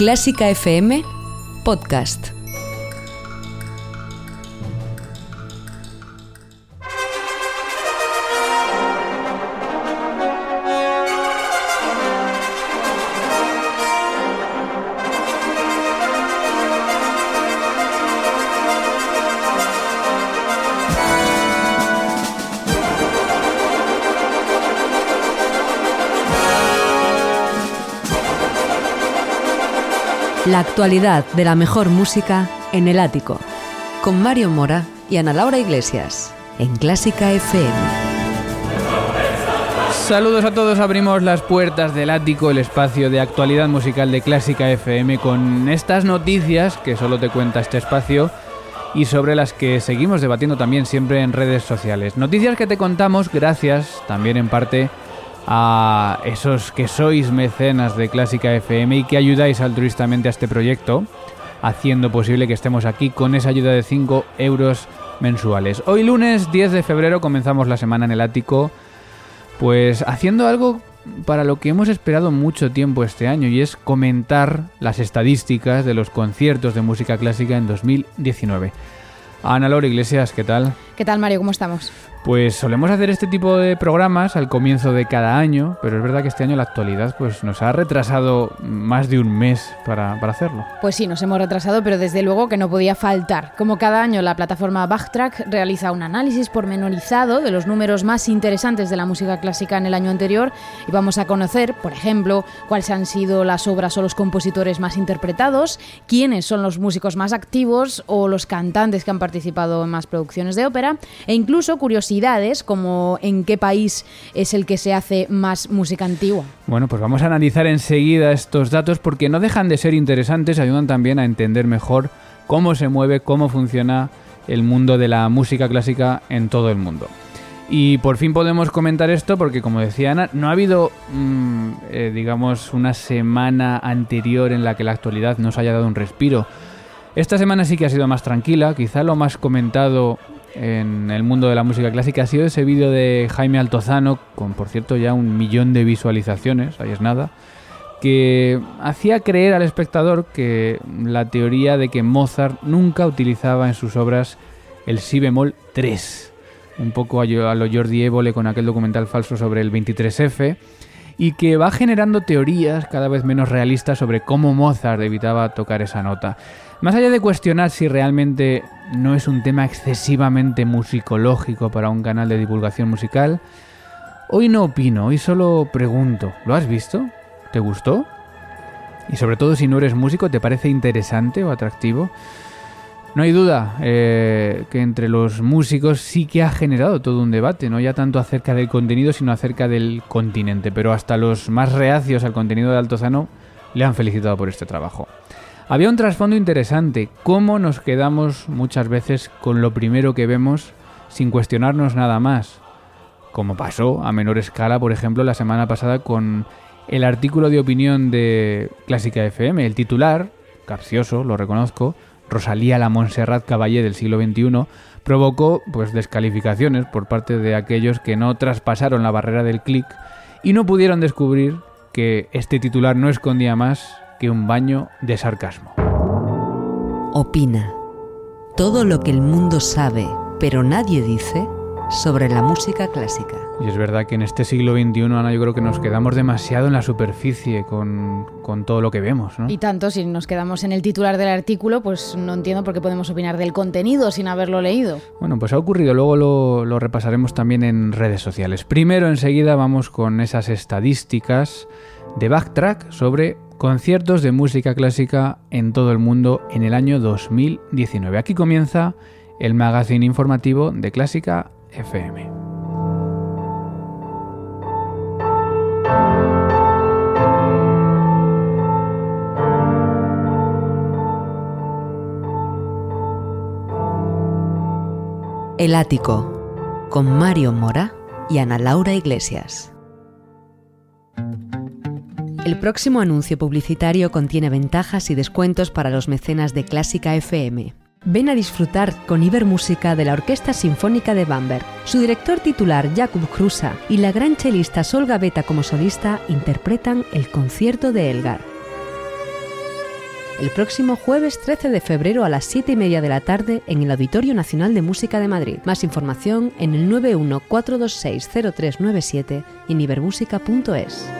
Clásica FM Podcast. Actualidad de la mejor música en el ático. Con Mario Mora y Ana Laura Iglesias. En Clásica FM. Saludos a todos, abrimos las puertas del ático, el espacio de actualidad musical de Clásica FM, con estas noticias que solo te cuenta este espacio y sobre las que seguimos debatiendo también siempre en redes sociales. Noticias que te contamos gracias también en parte a esos que sois mecenas de Clásica FM y que ayudáis altruistamente a este proyecto, haciendo posible que estemos aquí con esa ayuda de 5 euros mensuales. Hoy lunes 10 de febrero comenzamos la semana en el ático, pues haciendo algo para lo que hemos esperado mucho tiempo este año y es comentar las estadísticas de los conciertos de música clásica en 2019. Ana Laura Iglesias, ¿qué tal? ¿Qué tal Mario? ¿Cómo estamos? Pues solemos hacer este tipo de programas al comienzo de cada año, pero es verdad que este año la actualidad pues, nos ha retrasado más de un mes para, hacerlo. Pues sí, nos hemos retrasado, pero desde luego que no podía faltar. Como cada año, la plataforma Backtrack realiza un análisis pormenorizado de los números más interesantes de la música clásica en el año anterior y vamos a conocer, por ejemplo, cuáles han sido las obras o los compositores más interpretados, quiénes son los músicos más activos o los cantantes que han participado en más producciones de ópera e incluso curiosidades como en qué país es el que se hace más música antigua. Bueno, pues vamos a analizar enseguida estos datos porque no dejan de ser interesantes, ayudan también a entender mejor cómo se mueve, cómo funciona el mundo de la música clásica en todo el mundo. Y por fin podemos comentar esto porque, como decía Ana, no ha habido, mm, eh, digamos, una semana anterior en la que la actualidad nos haya dado un respiro. Esta semana sí que ha sido más tranquila, quizá lo más comentado en el mundo de la música clásica ha sido ese vídeo de Jaime Altozano, con por cierto ya un millón de visualizaciones, ahí es nada, que hacía creer al espectador que la teoría de que Mozart nunca utilizaba en sus obras el si bemol 3, un poco a lo Jordi Évole con aquel documental falso sobre el 23F, y que va generando teorías cada vez menos realistas sobre cómo Mozart evitaba tocar esa nota. Más allá de cuestionar si realmente no es un tema excesivamente musicológico para un canal de divulgación musical, hoy no opino, hoy solo pregunto, ¿lo has visto? ¿Te gustó? Y sobre todo si no eres músico, ¿te parece interesante o atractivo? No hay duda eh, que entre los músicos sí que ha generado todo un debate, no ya tanto acerca del contenido, sino acerca del continente, pero hasta los más reacios al contenido de Altozano le han felicitado por este trabajo. Había un trasfondo interesante, cómo nos quedamos muchas veces con lo primero que vemos sin cuestionarnos nada más, como pasó a menor escala, por ejemplo, la semana pasada con el artículo de opinión de Clásica FM, el titular, capcioso, lo reconozco, Rosalía la Montserrat Caballé del siglo XXI, provocó pues descalificaciones por parte de aquellos que no traspasaron la barrera del clic y no pudieron descubrir que este titular no escondía más que un baño de sarcasmo. Opina. Todo lo que el mundo sabe, pero nadie dice sobre la música clásica. Y es verdad que en este siglo XXI, Ana, yo creo que nos quedamos demasiado en la superficie con, con, todo lo que vemos, ¿no? Y tanto, si nos quedamos en el titular del artículo, pues no entiendo por qué podemos opinar del contenido sin haberlo leído. Bueno, pues ha ocurrido, luego lo, lo repasaremos también en redes sociales. Primero, enseguida, vamos con esas estadísticas de Backtrack sobre conciertos de música clásica en todo el mundo en el año 2019. Aquí comienza el magazine informativo de Clásica FM. El ático con Mario Mora y Ana Laura Iglesias. El próximo anuncio publicitario contiene ventajas y descuentos para los mecenas de Clásica FM. Ven a disfrutar con Ibermúsica de la Orquesta Sinfónica de Bamberg. Su director titular, Jakub Krusa, y la gran chelista Sol Gaveta como solista interpretan el concierto de Elgar. el próximo jueves 13 de febrero a las 7 y media de la tarde en el Auditorio Nacional de Música de Madrid. Más información en el 914260397 y en ibermúsica.es.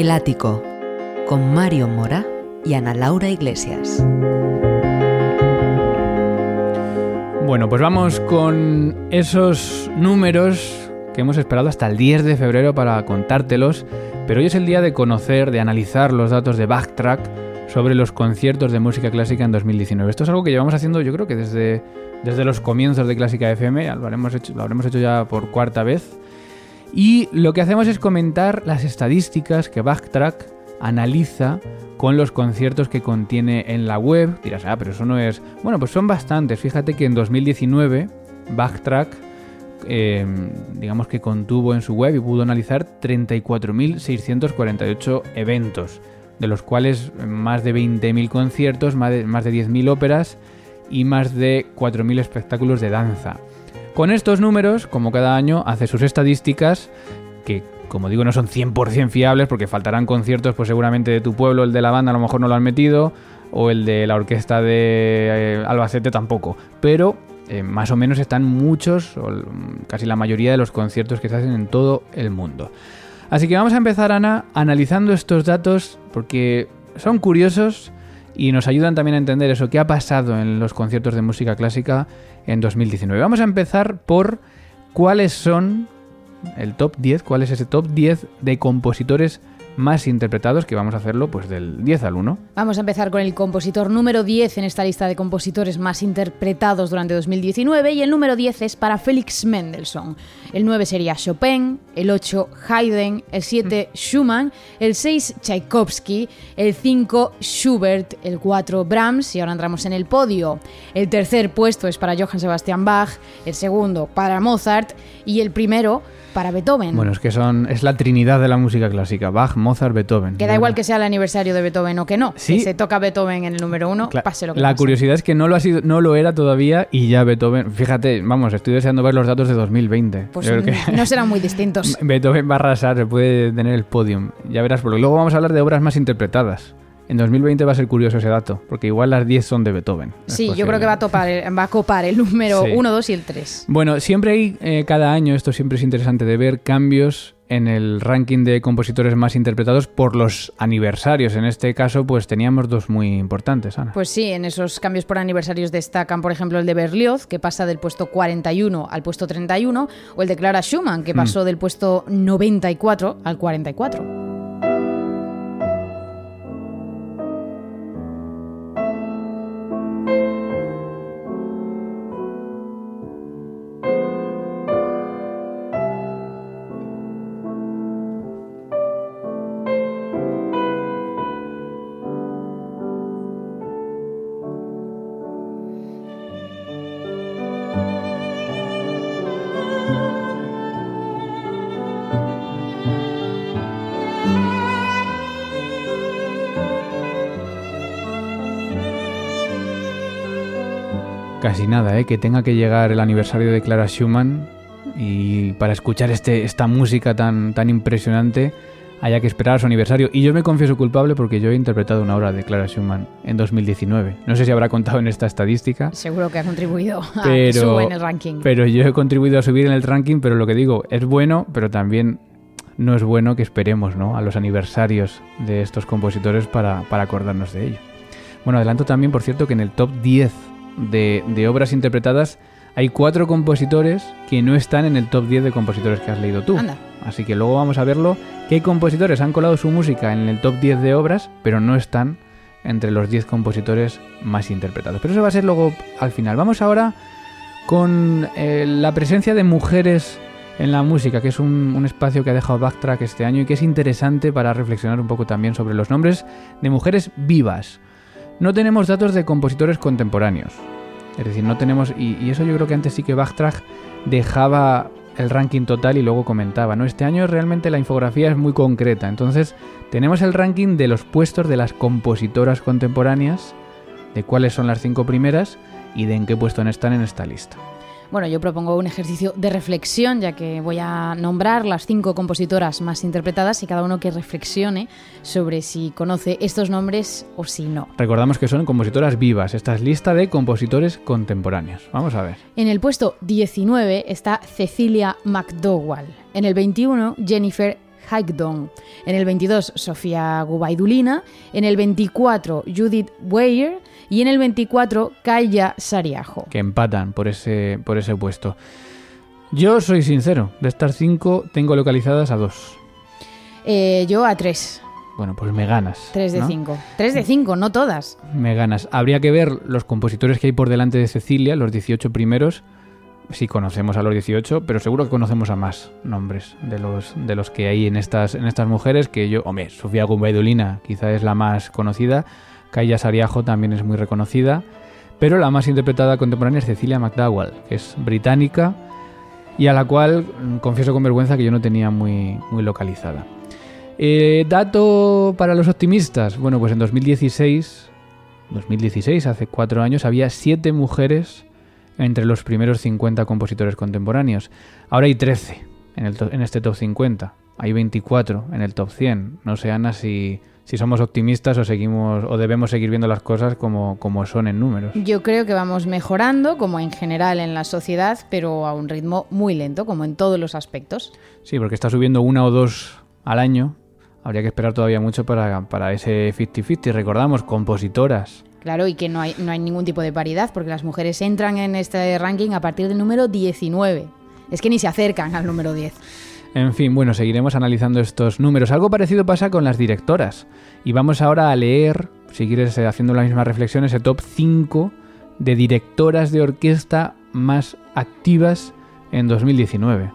El Ático, con Mario Mora y Ana Laura Iglesias. Bueno, pues vamos con esos números que hemos esperado hasta el 10 de febrero para contártelos, pero hoy es el día de conocer, de analizar los datos de Backtrack sobre los conciertos de música clásica en 2019. Esto es algo que llevamos haciendo yo creo que desde, desde los comienzos de Clásica FM, lo hecho, lo habremos hecho ya por cuarta vez. Y lo que hacemos es comentar las estadísticas que Backtrack analiza con los conciertos que contiene en la web. Dirás, ah, pero eso no es... Bueno, pues son bastantes. Fíjate que en 2019 Backtrack, eh, digamos que contuvo en su web y pudo analizar 34.648 eventos, de los cuales más de 20.000 conciertos, más de, más de 10.000 óperas y más de 4.000 espectáculos de danza. Con estos números, como cada año, hace sus estadísticas que, como digo, no son 100% fiables porque faltarán conciertos, pues seguramente de tu pueblo, el de la banda a lo mejor no lo han metido, o el de la orquesta de eh, Albacete tampoco. Pero eh, más o menos están muchos, o casi la mayoría de los conciertos que se hacen en todo el mundo. Así que vamos a empezar, Ana, analizando estos datos porque son curiosos y nos ayudan también a entender eso, qué ha pasado en los conciertos de música clásica en 2019. Vamos a empezar por cuáles son el top 10, cuál es ese top 10 de compositores más interpretados, que vamos a hacerlo pues del 10 al 1. Vamos a empezar con el compositor número 10 en esta lista de compositores más interpretados durante 2019 y el número 10 es para Felix Mendelssohn. El 9 sería Chopin, el 8 Haydn, el 7 Schumann, el 6 Tchaikovsky, el 5 Schubert, el 4 Brahms y ahora entramos en el podio. El tercer puesto es para Johann Sebastian Bach, el segundo para Mozart y el primero para Beethoven. Bueno, es que son es la trinidad de la música clásica, Bach, Mozart, Beethoven. Que da igual que sea el aniversario de Beethoven o que no. Si se toca Beethoven en el número uno, pase lo que La curiosidad es que no lo ha sido, no lo era todavía y ya Beethoven, fíjate, vamos, estoy deseando ver los datos de 2020. Pues no serán muy distintos. Beethoven va a arrasar, se puede tener el podium. Ya verás, porque luego vamos a hablar de obras más interpretadas. En 2020 va a ser curioso ese dato, porque igual las 10 son de Beethoven. Sí, yo creo que va a, topar, va a copar el número 1, 2 y el 3. Bueno, siempre hay, eh, cada año, esto siempre es interesante de ver, cambios en el ranking de compositores más interpretados por los aniversarios. En este caso, pues teníamos dos muy importantes, Ana. Pues sí, en esos cambios por aniversarios destacan, por ejemplo, el de Berlioz, que pasa del puesto 41 al puesto 31, o el de Clara Schumann, que mm. pasó del puesto 94 al 44. Casi nada, ¿eh? que tenga que llegar el aniversario de Clara Schumann y para escuchar este, esta música tan, tan impresionante haya que esperar a su aniversario. Y yo me confieso culpable porque yo he interpretado una obra de Clara Schumann en 2019. No sé si habrá contado en esta estadística. Seguro que ha contribuido a subir en el ranking. Pero yo he contribuido a subir en el ranking, pero lo que digo, es bueno, pero también no es bueno que esperemos ¿no? a los aniversarios de estos compositores para, para acordarnos de ello. Bueno, adelanto también, por cierto, que en el top 10 de, obras interpretadas, hay cuatro compositores que no están en el top 10 de compositores que has leído tú. Así que luego vamos a verlo. ¿Qué compositores han colado su música en el top 10 de obras, pero no están entre los 10 compositores más interpretados? Pero eso va a ser luego al final. Vamos ahora con eh, la presencia de mujeres en la música, que es un, un, espacio que ha dejado Backtrack este año y que es interesante para reflexionar un poco también sobre los nombres de mujeres vivas. No tenemos datos de compositores contemporáneos. Es decir, no tenemos. Y, eso yo creo que antes sí que Backtrack dejaba el ranking total y luego comentaba, ¿no? Este año realmente la infografía es muy concreta. Entonces, tenemos el ranking de los puestos de las compositoras contemporáneas, de cuáles son las cinco primeras y de en qué puesto están en esta lista. Bueno, yo propongo un ejercicio de reflexión, ya que voy a nombrar las cinco compositoras más interpretadas y cada uno que reflexione sobre si conoce estos nombres o si no. Recordamos que son compositoras vivas. Esta es lista de compositores contemporáneos. Vamos a ver. En el puesto 19 está Cecilia McDowell. En el 21, Jennifer Hagdon. En el 22, Sofía Gubaidulina. En el 24, Judith Weir y en el 24 Kaya Sariajo. Que empatan por ese, por ese puesto. Yo soy sincero, de estas cinco tengo localizadas a dos. Eh, yo a tres. Bueno, pues me ganas. Tres de cinco. Tres de cinco, no todas. Me ganas. Habría que ver los compositores que hay por delante de Cecilia, los 18 primeros. Si conocemos a los 18, pero seguro que conocemos a más nombres de los, de los que hay en estas, en estas mujeres. Que yo, hombre, Sofía Gumbaidulina quizá es la más conocida. Kaya Sariajo también es muy reconocida, pero la más interpretada contemporánea es Cecilia McDowell, que es británica y a la cual mm, confieso con vergüenza que yo no tenía muy, muy localizada. Eh, dato para los optimistas. Bueno, pues en 2016, 2016, hace cuatro años, había siete mujeres entre los primeros 50 compositores contemporáneos. Ahora hay 13 en, el en este top 50. Hay 24 en el top 100. No sé, Ana, si si somos optimistas o seguimos o debemos seguir viendo las cosas como, como son en números. Yo creo que vamos mejorando, como en general en la sociedad, pero a un ritmo muy lento, como en todos los aspectos. Sí, porque está subiendo una o dos al año. Habría que esperar todavía mucho para, para ese 50-50. Recordamos, compositoras. Claro, y que no hay, no hay ningún tipo de paridad, porque las mujeres entran en este ranking a partir del número 19. Es que ni se acercan al número 10. En fin, bueno, seguiremos analizando estos números. Algo parecido pasa con las directoras. Y vamos ahora a leer, si quieres, eh, haciendo la misma reflexión, ese top 5 de directoras de orquesta más activas en 2019.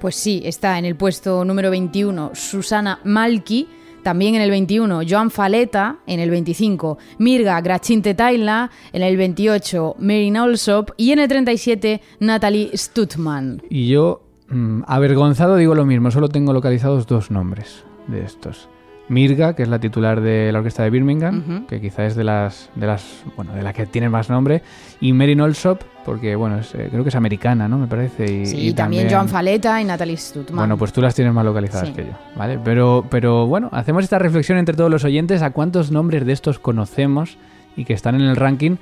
Pues sí, está en el puesto número 21 Susana Malki, también en el 21 Joan Faleta, en el 25 Mirga Grachinte Taila, en el 28 Mary Olsop y en el 37 Natalie Stutman. Y yo Mm, avergonzado digo lo mismo, solo tengo localizados dos nombres de estos. Mirga, que es la titular de la orquesta de Birmingham, que quizá es de las, de las, bueno, de la que tiene más nombre, y Mary Nolsop, porque bueno, eh, creo que es americana, ¿no? Me parece. Y, sí, y también, Joan Faleta y Natalie Stutman. Bueno, pues tú las tienes más localizadas que yo, ¿vale? Pero, pero bueno, hacemos esta reflexión entre todos los oyentes a cuántos nombres de estos conocemos y que están en el ranking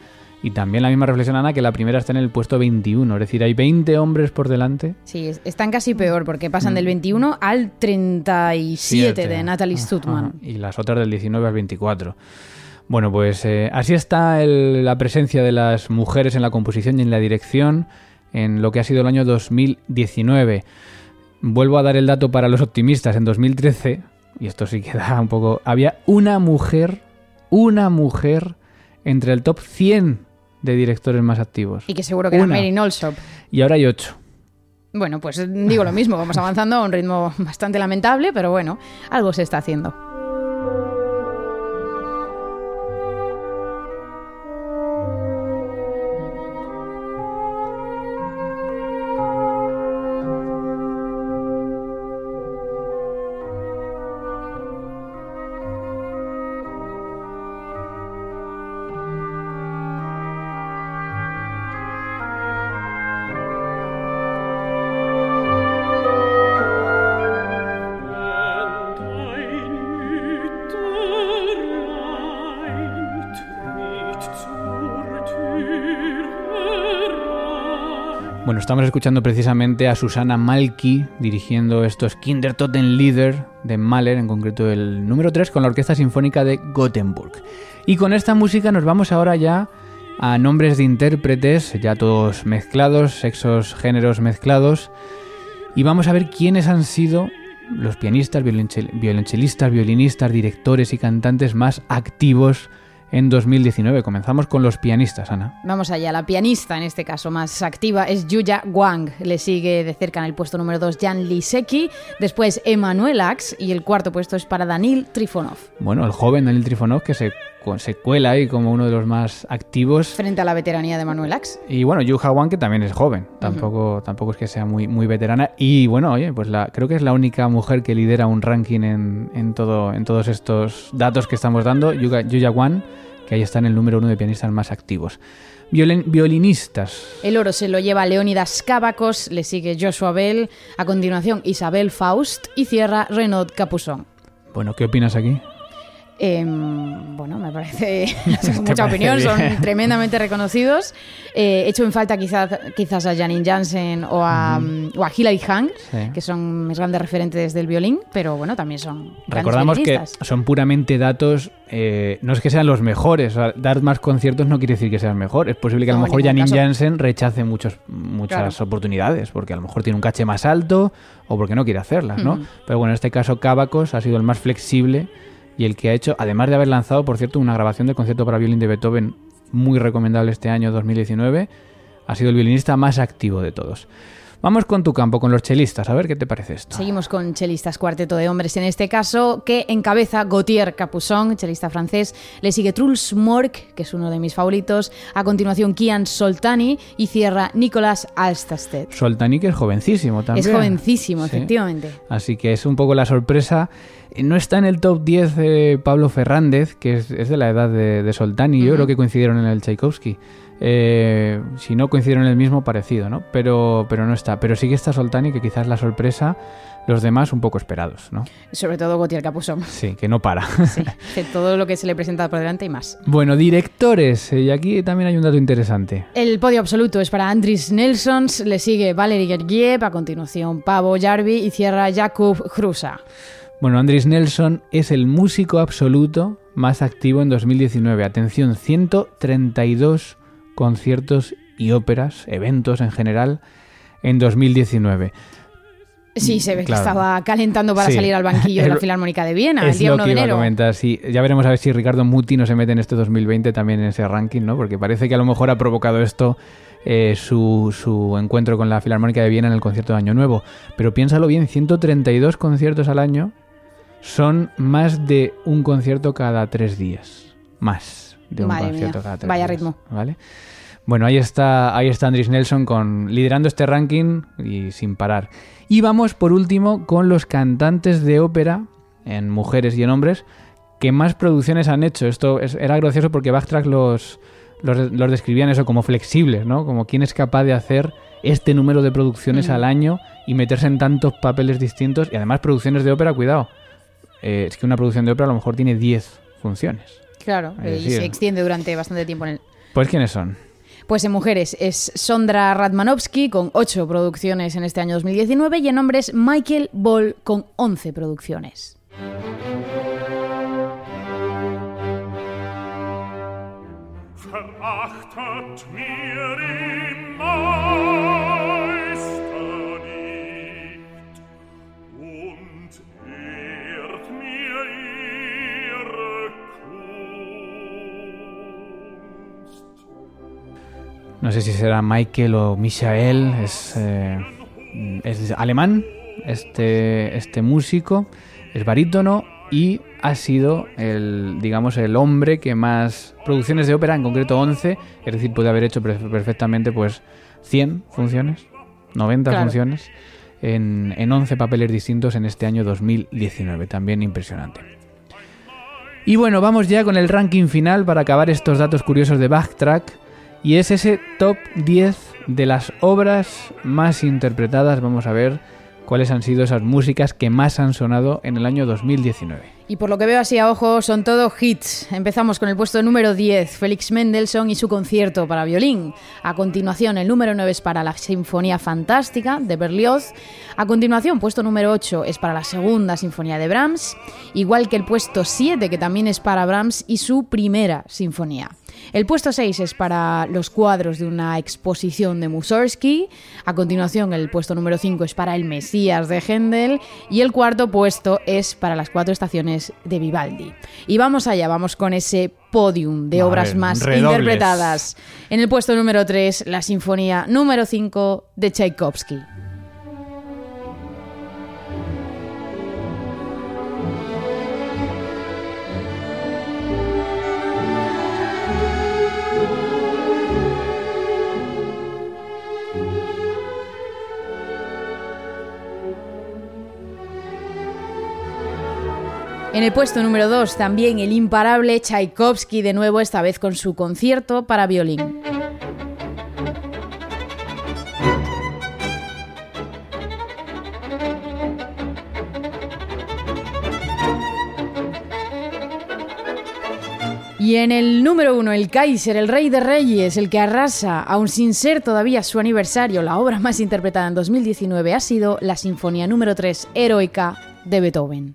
y también la misma reflexión, Ana, que la primera está en el puesto 21. Es decir, hay 20 hombres por delante. Sí, están casi peor porque pasan del 21 mm. al 37 de Natalie Stutman. Y las otras del 19 al 24. Bueno, pues eh, así está la presencia de las mujeres en la composición y en la dirección en lo que ha sido el año 2019. Vuelvo a dar el dato para los optimistas. En 2013, y esto sí queda un poco... Había una mujer, una mujer entre el top 100 de directores más activos. Y que seguro que era Mary. Y ahora hay ocho. Bueno, pues digo lo mismo, vamos avanzando a un ritmo bastante lamentable, pero bueno, algo se está haciendo. Bueno, estamos escuchando precisamente a Susana Malki dirigiendo estos Kindertotenlieder de Mahler, en concreto el número 3, con la Orquesta Sinfónica de Gothenburg. Y con esta música nos vamos ahora ya a nombres de intérpretes, ya todos mezclados, sexos, géneros mezclados, y vamos a ver quiénes han sido los pianistas, violonchelistas, violinistas, directores y cantantes más activos en 2019. Comenzamos con los pianistas, Ana. Vamos allá, la pianista en este caso más activa es Yuya Wang. Le sigue de cerca en el puesto número 2 Jan Lisecki, después Emanuel Ax y el cuarto puesto es para Danil Trifonov. Bueno, el joven Danil Trifonov que se, se cuela ahí como uno de los más activos. Frente a la veteranía de Manuel Ax. Y bueno, Yuja Wang que también es joven, tampoco, tampoco es que sea muy, muy veterana. Y bueno, oye, pues la, creo que es la única mujer que lidera un ranking en, en, todo, en todos estos datos que estamos dando, Yuya Wang que ahí está en el número uno de pianistas más activos. violinistas. El oro se lo lleva Leónidas Cavacos, le sigue Joshua Bell, a continuación Isabel Faust y cierra Renaud Capuzón. Bueno, ¿qué opinas aquí? Eh, bueno, me parece, mucha opinión, son tremendamente reconocidos. Eh, hecho en falta quizás, quizás a Janine Jansen o a, o a Hilary Hang, que son mis grandes referentes del violín, pero bueno, también son Recordamos que son puramente datos, eh, no es que sean los mejores, dar más conciertos no quiere decir que sean mejor. Es posible que a lo mejor Janine Jansen rechace muchos, muchas oportunidades, porque a lo mejor tiene un caché más alto o porque no quiere hacerlas, ¿no? Pero bueno, en este caso Cavacos ha sido el más flexible y el que ha hecho, además de haber lanzado, por cierto, una grabación del concierto para violín de Beethoven muy recomendable este año 2019, ha sido el violinista más activo de todos. Vamos con tu campo, con los chelistas, a ver qué te parece esto. Seguimos con chelistas, cuarteto de hombres en este caso, que encabeza Gautier Capuçon, chelista francés. Le sigue Truls Mork, que es uno de mis favoritos. A continuación, Kian Soltani y cierra Nicolas Alstasted. Soltani, que es jovencísimo también. Es jovencísimo, efectivamente. Así que es un poco la sorpresa. No está en el top 10 de Pablo Fernández, que es, de la edad de, Soltani. Yo creo que coincidieron en el Tchaikovsky. Eh, si no coincidieron en el mismo, parecido, ¿no? Pero, pero no está. Pero sí que está Soltani, que quizás la sorpresa, los demás un poco esperados, ¿no? Sobre todo Gautier Capuzón. Sí, que no para. Sí, todo lo que se le presenta por delante y más. Bueno, directores, eh, y aquí también hay un dato interesante. El podio absoluto es para Andris Nelsons, le sigue Valery Gergiev, a continuación Pavo Jarvi y cierra Jakub Hrusa. Bueno, Andris Nelson es el músico absoluto más activo en 2019. Atención, 132 conciertos y óperas, eventos en general, en 2019. Sí, se ve que estaba calentando para salir al banquillo de la Filarmónica de Viena el día 1 de enero. sí. Ya veremos a ver si Ricardo Muti no se mete en este 2020 también en ese ranking, ¿no? Porque parece que a lo mejor ha provocado esto eh, su, su, encuentro con la Filarmónica de Viena en el concierto de Año Nuevo. Pero piénsalo bien, 132 conciertos al año son más de un concierto cada tres días. Más de un concierto cada tres Vaya ritmo. ¿Vale? Bueno, ahí está, ahí está Andris Nelson con, liderando este ranking y sin parar. Y vamos por último con los cantantes de ópera, en mujeres y en hombres, que más producciones han hecho. Esto era gracioso porque Backtrack los, los, los, describían eso como flexibles, ¿no? Como quién es capaz de hacer este número de producciones al año y meterse en tantos papeles distintos. Y además producciones de ópera, cuidado. Eh, es que una producción de ópera a lo mejor tiene 10 funciones. Claro, y se extiende durante bastante tiempo en el... Pues ¿quiénes son? Pues en mujeres es Sondra Radmanovsky con 8 producciones en este año 2019 y en hombres Michael Ball con 11 producciones. No sé si será Michael o Michael, es, eh, es alemán, este, este músico, es barítono y ha sido el, digamos, el hombre que más producciones de ópera, en concreto 11, es decir, puede haber hecho perfectamente pues 100 funciones, 90 funciones, en, en 11 papeles distintos en este año 2019, también impresionante. Y bueno, vamos ya con el ranking final para acabar estos datos curiosos de Backtrack. Y es ese top 10 de las obras más interpretadas. Vamos a ver cuáles han sido esas músicas que más han sonado en el año 2019. Y por lo que veo así a ojo, son todo hits. Empezamos con el puesto número 10, Félix Mendelssohn y su concierto para violín. A continuación, el número 9 es para la Sinfonía Fantástica de Berlioz. A continuación, puesto número 8 es para la Segunda Sinfonía de Brahms, igual que el puesto 7, que también es para Brahms y su primera sinfonía. El puesto 6 es para los cuadros de una exposición de Mussorgsky. A continuación, el puesto número 5 es para El Mesías de Händel. Y el cuarto puesto es para las cuatro estaciones de Vivaldi. Y vamos allá, vamos con ese podium de obras más interpretadas. En el puesto número 3, la Sinfonía número 5 de Tchaikovsky. En el puesto número 2 también el imparable Tchaikovsky de nuevo, esta vez con su concierto para violín. Y en el número uno, el Kaiser, el rey de reyes, el que arrasa, aún sin ser todavía su aniversario, la obra más interpretada en 2019 ha sido la Sinfonía número 3, Heroica, de Beethoven.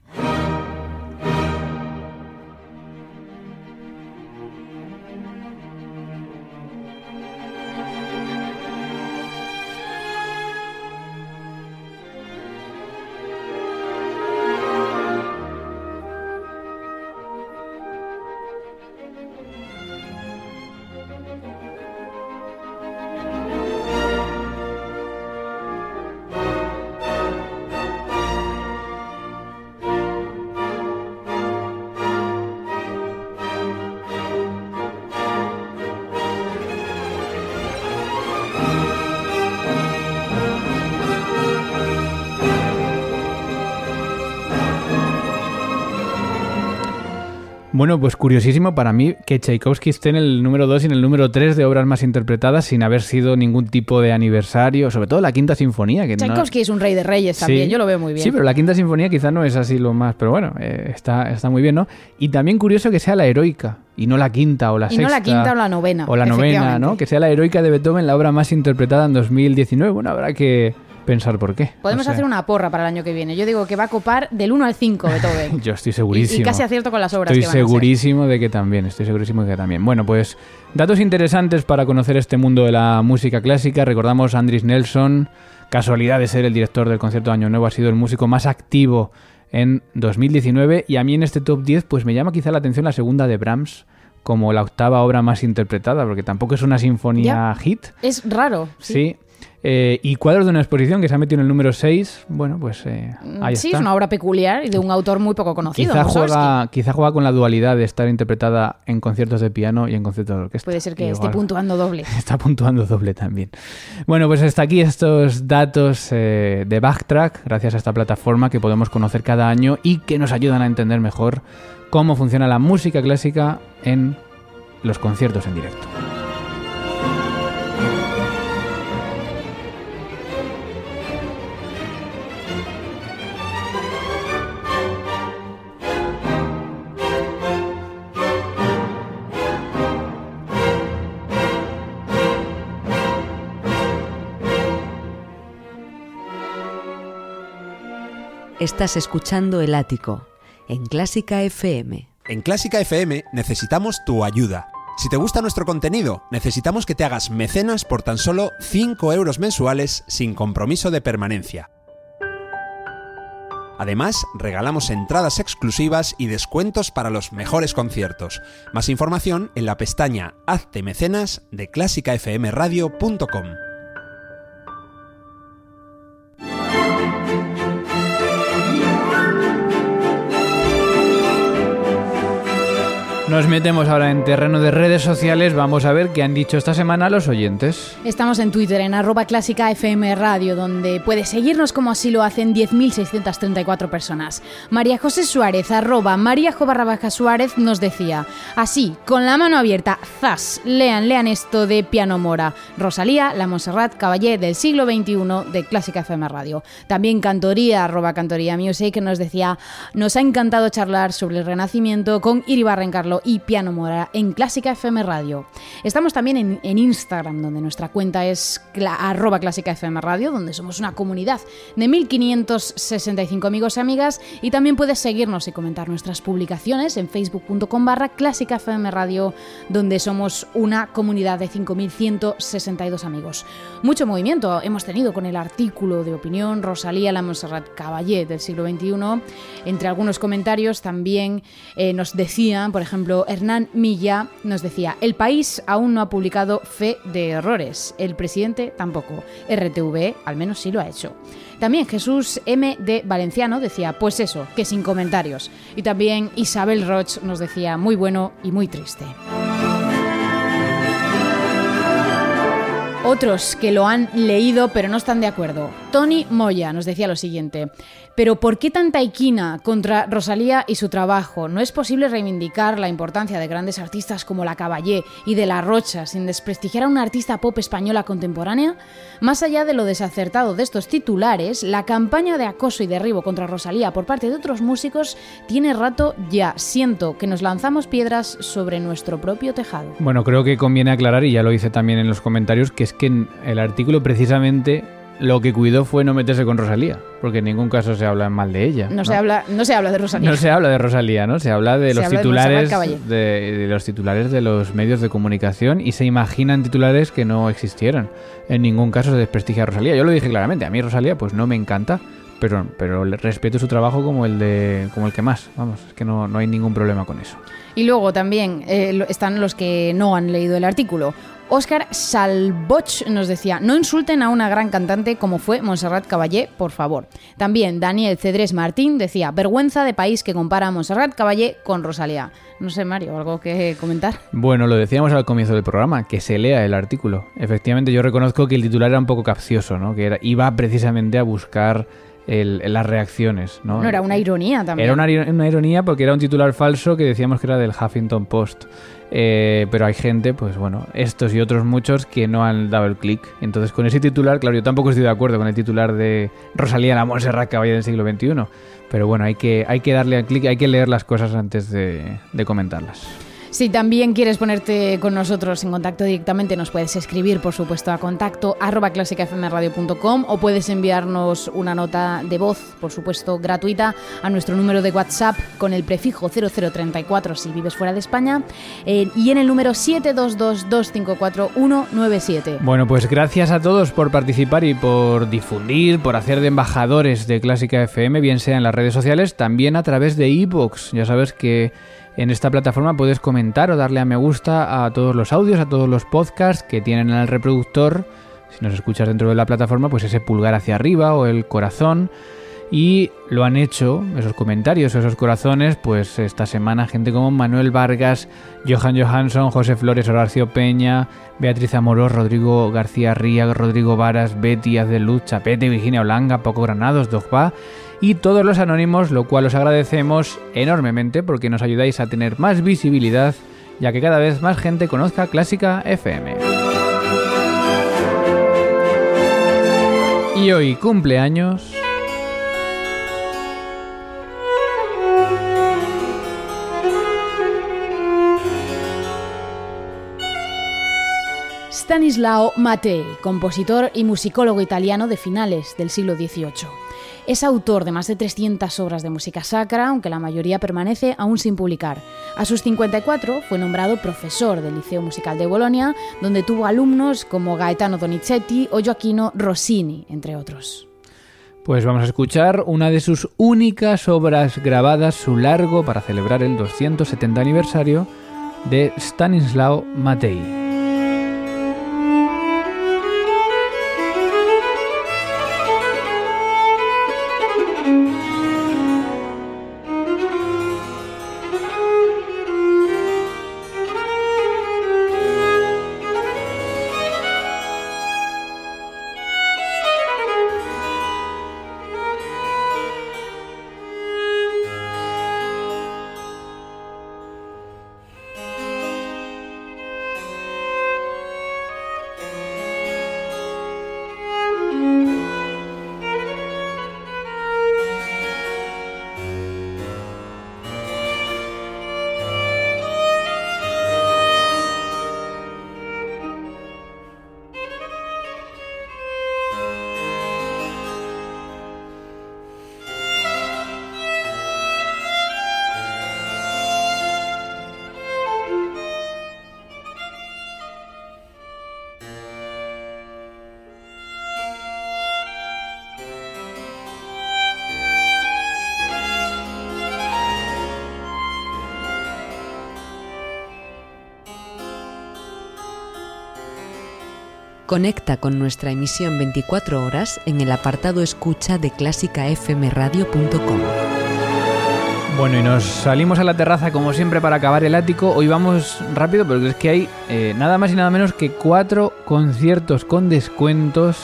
Bueno, pues curiosísimo para mí que Tchaikovsky esté en el número 2 y en el número 3 de obras más interpretadas sin haber sido ningún tipo de aniversario, sobre todo la Quinta Sinfonía. Que Tchaikovsky es un rey de reyes también, yo lo veo muy bien. Sí, pero la Quinta Sinfonía quizá no es así lo más, pero bueno, eh, está, está muy bien, ¿no? Y también curioso que sea la heroica y no la quinta o la sexta. Y no la quinta o la novena. O la novena, ¿no? Que sea la heroica de Beethoven, la obra más interpretada en 2019. Bueno, habrá que pensar por qué. Podemos hacer una porra para el año que viene. Yo digo que va a copar del 1 al 5 Beethoven. Yo estoy segurísimo. Y, casi acierto con las obras estoy que van segurísimo de que también, estoy segurísimo de que también. Bueno, pues datos interesantes para conocer este mundo de la música clásica. Recordamos a Andris Nelson, casualidad de ser el director del concierto de Año Nuevo, ha sido el músico más activo en 2019 y a mí en este top 10 pues me llama quizá la atención la segunda de Brahms como la octava obra más interpretada, porque tampoco es una sinfonía hit. Es raro. sí. Eh, y cuadros de una exposición que se ha metido en el número 6, bueno, pues eh, mm, ahí sí, es una obra peculiar y de un autor muy poco conocido. Quizá juega, quizá juega con la dualidad de estar interpretada en conciertos de piano y en conciertos de orquesta. Puede ser que esté puntuando doble. Está puntuando doble también. Bueno, pues hasta aquí estos datos eh, de Backtrack, gracias a esta plataforma que podemos conocer cada año y que nos ayudan a entender mejor cómo funciona la música clásica en los conciertos en directo. Estás escuchando El Ático, en Clásica FM. En Clásica FM necesitamos tu ayuda. Si te gusta nuestro contenido, necesitamos que te hagas mecenas por tan solo 5 euros mensuales sin compromiso de permanencia. Además, regalamos entradas exclusivas y descuentos para los mejores conciertos. Más información en la pestaña Hazte mecenas de clásicafmradio.com. Nos metemos ahora en terreno de redes sociales. Vamos a ver qué han dicho esta semana los oyentes. Estamos en Twitter, en arroba clásica FM Radio, donde puedes seguirnos como así lo hacen 10.634 personas. María José Suárez, arroba María Baja Suárez, nos decía, así, con la mano abierta, zas, lean, lean esto de Piano Mora. Rosalía, la Montserrat Caballé del siglo XXI de Clásica FM Radio. También Cantoría, arroba Cantoría Music, nos decía, nos ha encantado charlar sobre el Renacimiento con Iribarren Carlo Y Piano Mora en Clásica FM Radio. Estamos también en, Instagram, donde nuestra cuenta es arroba Clásica FM Radio, donde somos una comunidad de 1565 amigos y amigas. Y también puedes seguirnos y comentar nuestras publicaciones en facebook.com barra Clásica FM Radio, donde somos una comunidad de 5162 amigos. Mucho movimiento hemos tenido con el artículo de opinión Rosalía La Montserrat Caballé del siglo XXI. Entre algunos comentarios también eh, nos decían, por ejemplo, Hernán Milla nos decía, el país aún no ha publicado fe de errores, el presidente tampoco, RTV al menos sí lo ha hecho. También Jesús M. de Valenciano decía, pues eso, que sin comentarios. Y también Isabel Roch nos decía, muy bueno y muy triste. Otros que lo han leído pero no están de acuerdo. Tony Moya nos decía lo siguiente. Pero ¿por qué tanta equina contra Rosalía y su trabajo? ¿No es posible reivindicar la importancia de grandes artistas como la Caballé y de La Rocha sin desprestigiar a una artista pop española contemporánea? Más allá de lo desacertado de estos titulares, la campaña de acoso y derribo contra Rosalía por parte de otros músicos tiene rato ya. Siento que nos lanzamos piedras sobre nuestro propio tejado. Bueno, creo que conviene aclarar, y ya lo hice también en los comentarios, que es que el artículo precisamente lo que cuidó fue no meterse con Rosalía, porque en ningún caso se habla mal de ella. No, Se, habla, no se habla de Rosalía. No se habla de Rosalía, ¿no? Se habla de los titulares de, los titulares de los medios de comunicación y se imaginan titulares que no existieron. En ningún caso se desprestigia a Rosalía. Yo lo dije claramente, a mí Rosalía pues no me encanta, pero, pero respeto su trabajo como el de como el que más. Vamos, es que no, no hay ningún problema con eso. Y luego también eh, están los que no han leído el artículo. Oscar Salvoch nos decía, no insulten a una gran cantante como fue Montserrat Caballé, por favor. También Daniel Cedrés Martín decía, vergüenza de país que compara a Montserrat Caballé con Rosalía. No sé, Mario, ¿algo que comentar? Bueno, lo decíamos al comienzo del programa, que se lea el artículo. Efectivamente, yo reconozco que el titular era un poco capcioso, ¿no? Que iba precisamente a buscar las reacciones. ¿no? no, era una ironía también. Era una, una, ironía porque era un titular falso que decíamos que era del Huffington Post. Eh, pero hay gente, pues bueno, estos y otros muchos que no han dado el clic. Entonces, con ese titular, claro, yo tampoco estoy de acuerdo con el titular de Rosalía la Montserrat Caballé del siglo XXI. Pero bueno, hay que, hay que darle al clic, hay que leer las cosas antes de comentarlas. Si también quieres ponerte con nosotros en contacto directamente, nos puedes escribir, por supuesto, a contacto arroba clásicafmradio.com o puedes enviarnos una nota de voz, por supuesto, gratuita a nuestro número de WhatsApp con el prefijo 0034 si vives fuera de España eh, y en el número 722-254-197. Bueno, pues gracias a todos por participar y por difundir, por hacer de embajadores de Clásica FM, bien sea en las redes sociales, también a través de iVoox. Ya sabes que en esta plataforma puedes comentar o darle a me gusta a todos los audios, a todos los podcasts que tienen en el reproductor. Si nos escuchas dentro de la plataforma, pues ese pulgar hacia arriba o el corazón. Y lo han hecho, esos comentarios, esos corazones, pues esta semana gente como Manuel Vargas, Johan Johansson, José Flores, Horacio Peña, Beatriz Amorós, Rodrigo García Ría, Rodrigo Varas, Betty Luz, Chapete, Virginia Olanga, Paco Granados, Dogba y todos los anónimos, lo cual os agradecemos enormemente porque nos ayudáis a tener más visibilidad, ya que cada vez más gente conozca Clásica FM. Y hoy cumpleaños... Stanislao Mattei, compositor y musicólogo italiano de finales del siglo XVIII. Es autor de más de 300 obras de música sacra, aunque la mayoría permanece aún sin publicar. A sus 54 fue nombrado profesor del Liceo Musical de Bolonia, donde tuvo alumnos como Gaetano Donizetti o Gioacchino Rossini, entre otros. Pues vamos a escuchar una de sus únicas obras grabadas, su largo para celebrar el 270 aniversario de Stanislao Matei. Conecta con nuestra emisión 24 horas en el apartado escucha de clásicafmradio.com. Bueno, y nos salimos a la terraza como siempre para acabar el ático. Hoy vamos rápido, pero es que hay eh, nada más y nada menos que cuatro conciertos con descuentos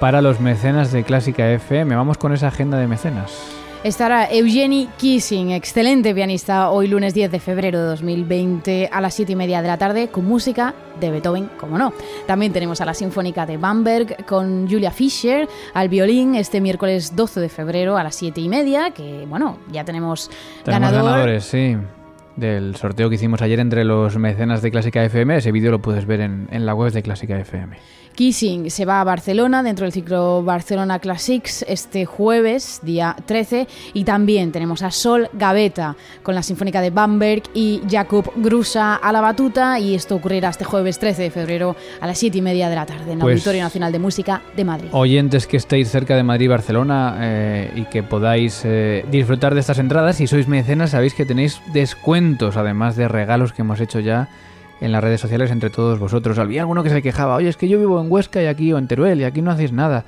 para los mecenas de Clásica FM. Vamos con esa agenda de mecenas estará Eugenie Kissing, excelente pianista, hoy lunes 10 de febrero de 2020 a las 7 y media de la tarde con música de Beethoven, como no. También tenemos a la Sinfónica de Bamberg con Julia Fischer al violín este miércoles 12 de febrero a las 7 y media, que bueno, ya tenemos, tenemos ganadores, sí del sorteo que hicimos ayer entre los mecenas de Clásica FM. Ese vídeo lo puedes ver en, en la web de Clásica FM. Kissing se va a Barcelona dentro del ciclo Barcelona Classics este jueves, día 13. Y también tenemos a Sol Gaveta con la Sinfónica de Bamberg y Jakub Grusa a la batuta. Y esto ocurrirá este jueves 13 de febrero a las 7 y media de la tarde en el pues Auditorio Nacional de Música de Madrid. Oyentes que estéis cerca de Madrid y Barcelona eh, y que podáis eh, disfrutar de estas entradas, si sois mecenas, sabéis que tenéis descuentos, además de regalos que hemos hecho ya en las redes sociales entre todos vosotros. Había alguno que se quejaba, oye, es que yo vivo en Huesca y aquí o en Teruel y aquí no hacéis nada.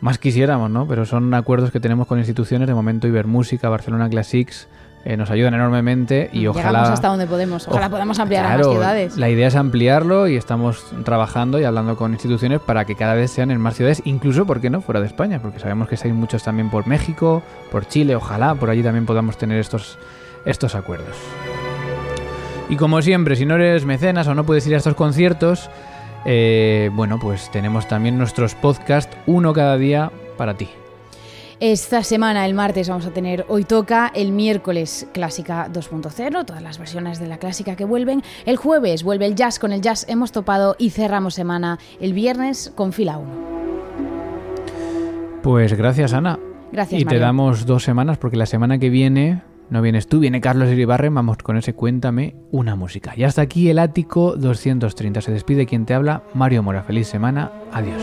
Más quisiéramos, ¿no? Pero son acuerdos que tenemos con instituciones, de momento Ibermúsica, Barcelona Classics, eh, nos ayudan enormemente y ojalá... Llegamos hasta donde podemos, ojalá podamos ampliar a más ciudades. La idea es ampliarlo y estamos trabajando y hablando con instituciones para que cada vez sean en más ciudades, incluso, ¿por qué no?, fuera de España, porque sabemos que hay muchos también por México, por Chile, ojalá por allí también podamos tener estos, estos acuerdos. Y como siempre, si no eres mecenas o no puedes ir a estos conciertos, eh, bueno, pues tenemos también nuestros podcasts, uno cada día para ti. Esta semana, el martes, vamos a tener Hoy Toca, el miércoles Clásica 2.0, todas las versiones de la clásica que vuelven. El jueves vuelve el jazz con el jazz hemos topado y cerramos semana el viernes con fila 1. Pues gracias, Ana. Gracias. Y te damos dos semanas porque la semana que viene no vienes tú, viene Carlos Iribarren, vamos con ese Cuéntame una música. Y hasta aquí el ático 230. Se despide quien te habla, Mario Mora. Feliz semana, adiós.